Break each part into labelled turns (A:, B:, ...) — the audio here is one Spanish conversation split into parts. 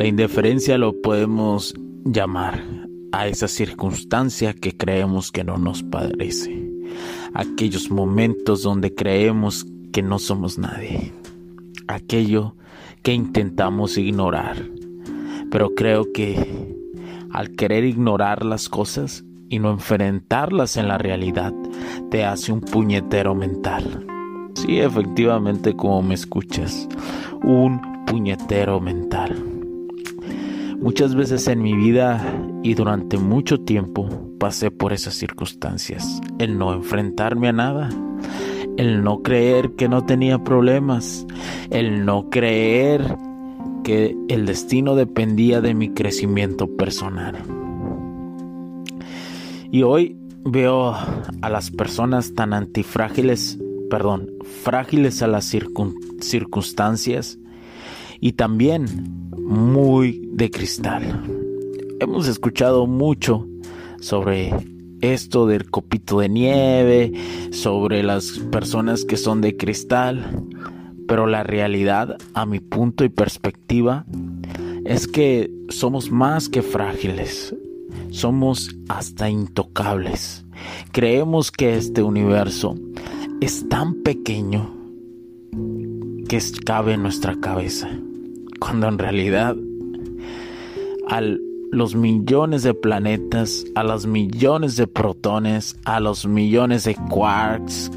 A: La indiferencia lo podemos llamar a esa circunstancia que creemos que no nos parece. Aquellos momentos donde creemos que no somos nadie. Aquello que intentamos ignorar. Pero creo que al querer ignorar las cosas y no enfrentarlas en la realidad, te hace un puñetero mental. Sí, efectivamente, como me escuchas, un puñetero mental. Muchas veces en mi vida y durante mucho tiempo pasé por esas circunstancias. El no enfrentarme a nada. El no creer que no tenía problemas. El no creer que el destino dependía de mi crecimiento personal. Y hoy veo a las personas tan antifrágiles, perdón, frágiles a las circunstancias y también muy de cristal. Hemos escuchado mucho sobre esto del copito de nieve, sobre las personas que son de cristal, pero la realidad, a mi punto y perspectiva, es que somos más que frágiles, somos hasta intocables. Creemos que este universo es tan pequeño que cabe en nuestra cabeza cuando en realidad a los millones de planetas, a los millones de protones, a los millones de quarks,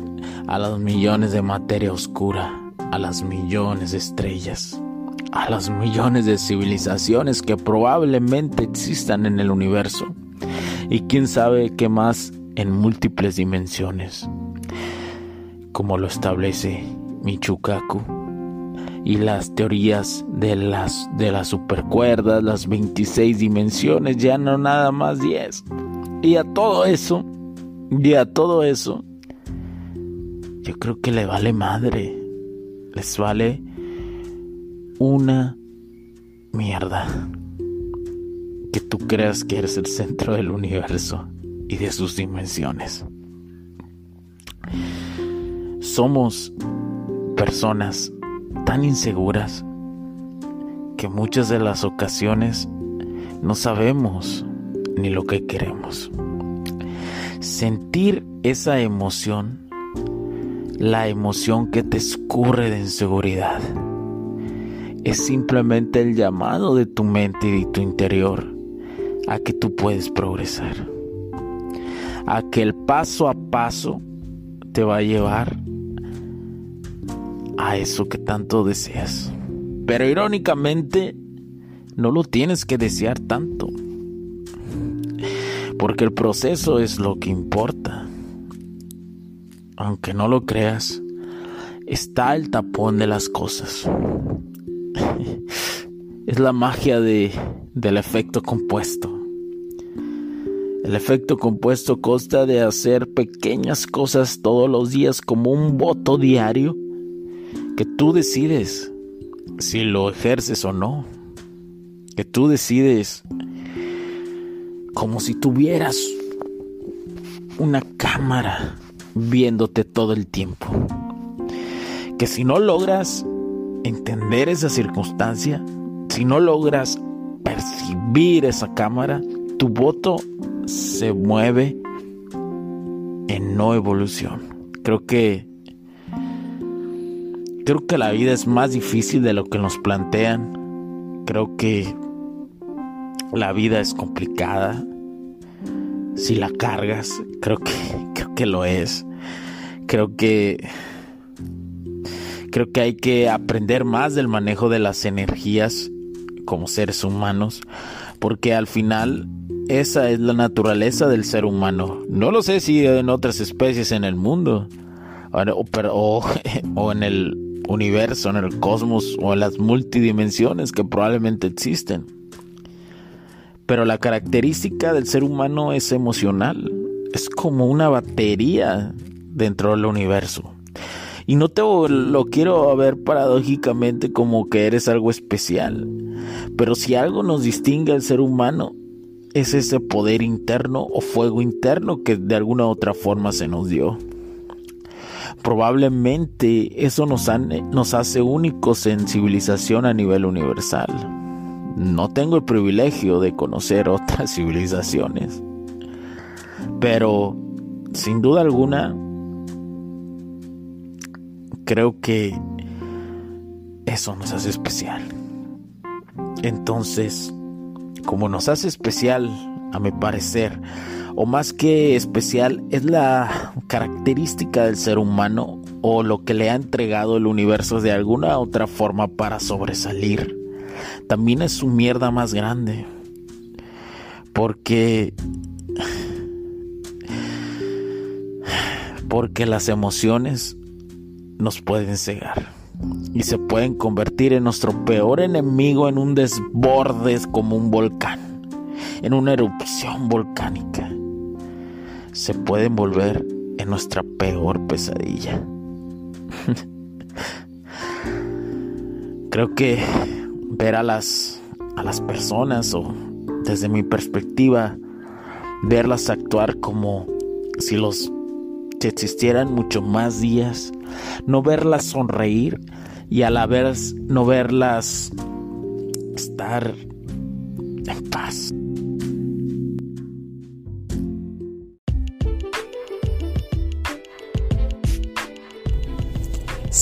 A: a los millones de materia oscura, a las millones de estrellas, a los millones de civilizaciones que probablemente existan en el universo. Y quién sabe qué más en múltiples dimensiones, como lo establece Michukaku y las teorías de las, de las supercuerdas, las 26 dimensiones, ya no nada más 10. Y a todo eso, y a todo eso, yo creo que le vale madre. Les vale una mierda. Que tú creas que eres el centro del universo y de sus dimensiones. Somos personas tan inseguras que muchas de las ocasiones no sabemos ni lo que queremos. Sentir esa emoción, la emoción que te escurre de inseguridad, es simplemente el llamado de tu mente y de tu interior a que tú puedes progresar, a que el paso a paso te va a llevar a eso que tanto deseas. Pero irónicamente, no lo tienes que desear tanto. Porque el proceso es lo que importa. Aunque no lo creas, está el tapón de las cosas. es la magia de, del efecto compuesto. El efecto compuesto consta de hacer pequeñas cosas todos los días como un voto diario que tú decides si lo ejerces o no, que tú decides como si tuvieras una cámara viéndote todo el tiempo, que si no logras entender esa circunstancia, si no logras percibir esa cámara, tu voto se mueve en no evolución. Creo que Creo que la vida es más difícil de lo que nos plantean. Creo que la vida es complicada. Si la cargas, creo que creo que lo es. Creo que creo que hay que aprender más del manejo de las energías como seres humanos, porque al final esa es la naturaleza del ser humano. No lo sé si en otras especies en el mundo, o, o en el universo, en el cosmos o en las multidimensiones que probablemente existen. Pero la característica del ser humano es emocional. Es como una batería dentro del universo. Y no te lo quiero ver paradójicamente como que eres algo especial. Pero si algo nos distingue al ser humano, es ese poder interno o fuego interno que de alguna otra forma se nos dio. Probablemente eso nos, nos hace únicos en civilización a nivel universal. No tengo el privilegio de conocer otras civilizaciones. Pero, sin duda alguna, creo que eso nos hace especial. Entonces, como nos hace especial, a mi parecer, o más que especial, es la característica del ser humano o lo que le ha entregado el universo de alguna otra forma para sobresalir. También es su mierda más grande. Porque porque las emociones nos pueden cegar y se pueden convertir en nuestro peor enemigo en un desborde como un volcán, en una erupción volcánica. Se pueden volver en nuestra peor pesadilla. Creo que ver a las a las personas o desde mi perspectiva verlas actuar como si los existieran mucho más días no verlas sonreír y a la vez no verlas estar en paz.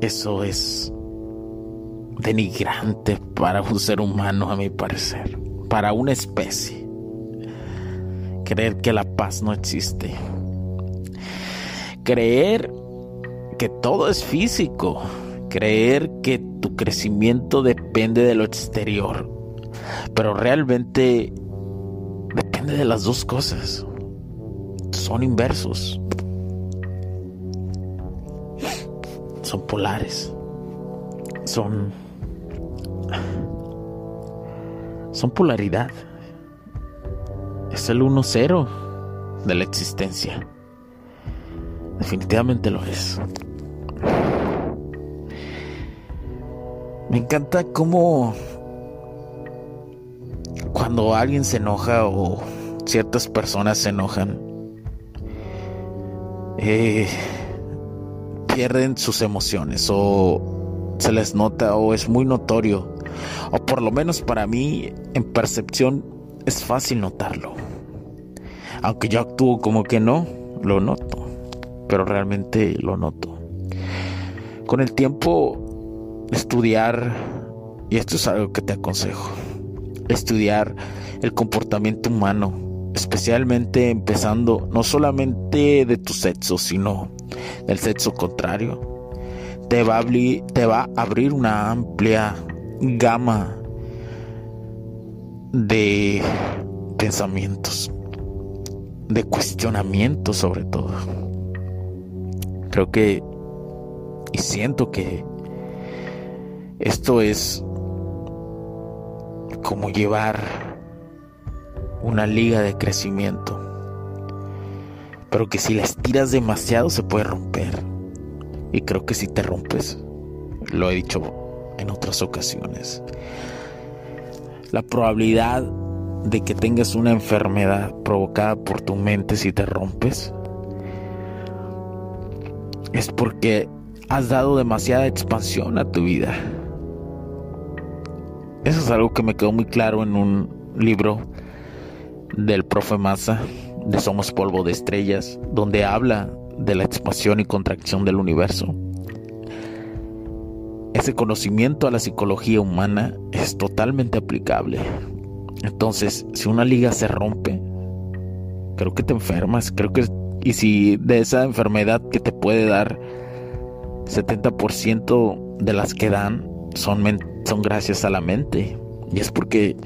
A: Eso es denigrante para un ser humano, a mi parecer para una especie. Creer que la paz no existe. Creer que todo es físico. Creer que tu crecimiento depende de lo exterior. Pero realmente depende de las dos cosas. Son inversos. Son polares. Son son polaridad. Es el 1-0 de la existencia. Definitivamente lo es. Me encanta cómo cuando alguien se enoja o ciertas personas se enojan, eh, pierden sus emociones o se les nota o es muy notorio o por lo menos para mí en percepción es fácil notarlo. Aunque yo actúo como que no, lo noto, pero realmente lo noto. Con el tiempo, estudiar, y esto es algo que te aconsejo, estudiar el comportamiento humano, especialmente empezando no solamente de tu sexo, sino del sexo contrario, te va te va a abrir una amplia gama de pensamientos, de cuestionamientos sobre todo. Creo que y siento que esto es como llevar una liga de crecimiento, pero que si la estiras demasiado se puede romper. Y creo que si te rompes, lo he dicho en otras ocasiones, la probabilidad de que tengas una enfermedad provocada por tu mente si te rompes es porque has dado demasiada expansión a tu vida. Eso es algo que me quedó muy claro en un libro del profe Massa de Somos Polvo de Estrellas, donde habla de la expansión y contracción del universo. Ese conocimiento a la psicología humana es totalmente aplicable. Entonces, si una liga se rompe, creo que te enfermas, creo que y si de esa enfermedad que te puede dar 70% de las que dan son, son gracias a la mente. Y es porque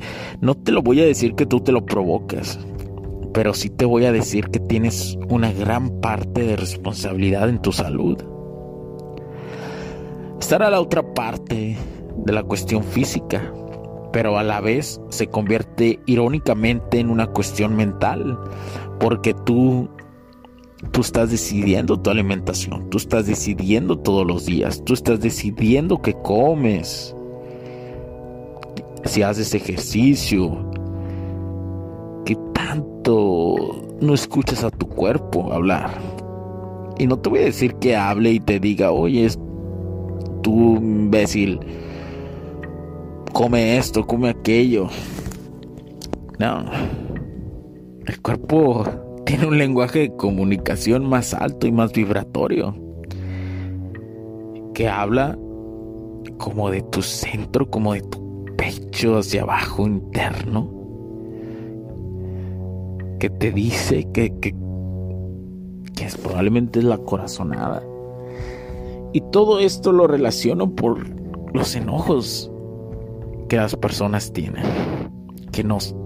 A: no te lo voy a decir que tú te lo provocas, pero sí te voy a decir que tienes una gran parte de responsabilidad en tu salud. Estará la otra parte de la cuestión física, pero a la vez se convierte irónicamente en una cuestión mental, porque tú Tú estás decidiendo tu alimentación, tú estás decidiendo todos los días, tú estás decidiendo qué comes, si haces ejercicio, no escuchas a tu cuerpo hablar. Y no te voy a decir que hable y te diga, oye, tú imbécil, come esto, come aquello. No, el cuerpo tiene un lenguaje de comunicación más alto y más vibratorio, que habla como de tu centro, como de tu pecho hacia abajo interno, que te dice que, que, es probablemente la corazonada. Y todo esto lo relaciono por los enojos que las personas tienen, que nos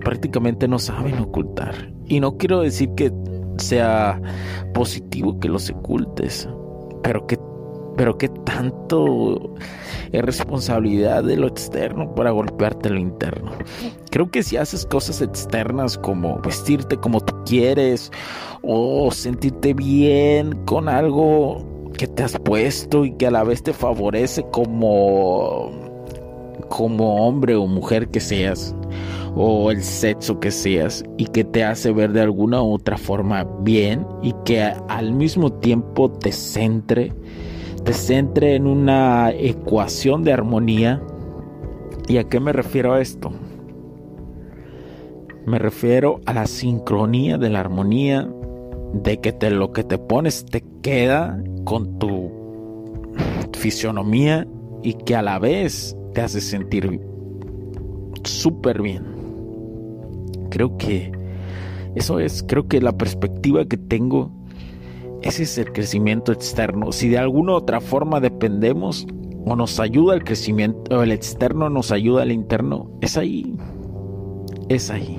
A: prácticamente no saben ocultar. Y no quiero decir que sea positivo que los ocultes, pero que pero qué tanto es responsabilidad de lo externo para golpearte lo interno. Creo que si haces cosas externas como vestirte como tú quieres o sentirte bien con algo que te has puesto y que a la vez te favorece como como hombre o mujer que seas o el sexo que seas y que te hace ver de alguna u otra forma bien y que al mismo tiempo te centre, te centre en una ecuación de armonía. ¿Y a qué me refiero a esto? Me refiero a la sincronía de la armonía, de que te, lo que te pones te queda con tu fisionomía y que a la vez te hace sentir súper bien. Creo que eso es, creo que la perspectiva que tengo, ese es el crecimiento externo. Si de alguna u otra forma dependemos o nos ayuda el crecimiento, o el externo nos ayuda al interno, es ahí, es ahí.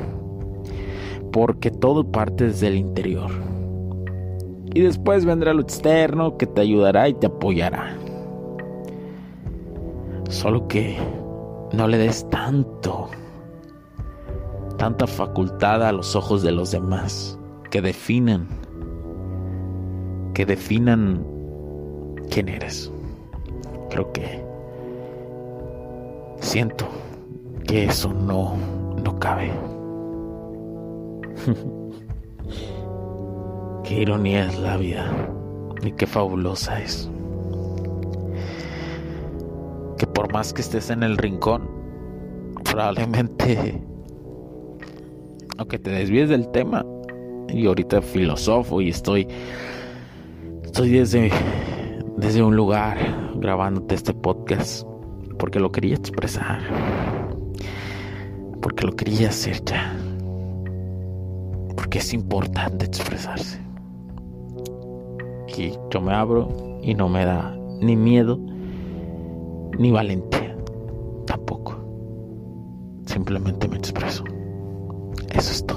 A: Porque todo parte desde el interior. Y después vendrá lo externo que te ayudará y te apoyará. Solo que no le des tanto tanta facultad a los ojos de los demás que definan, que definan quién eres. Creo que siento que eso no, no cabe. qué ironía es la vida y qué fabulosa es. Que por más que estés en el rincón, probablemente aunque te desvíes del tema, y ahorita filosofo y estoy, estoy desde, desde un lugar grabándote este podcast, porque lo quería expresar, porque lo quería hacer ya, porque es importante expresarse. Y yo me abro y no me da ni miedo ni valentía, tampoco. Simplemente me expreso. Eso es todo.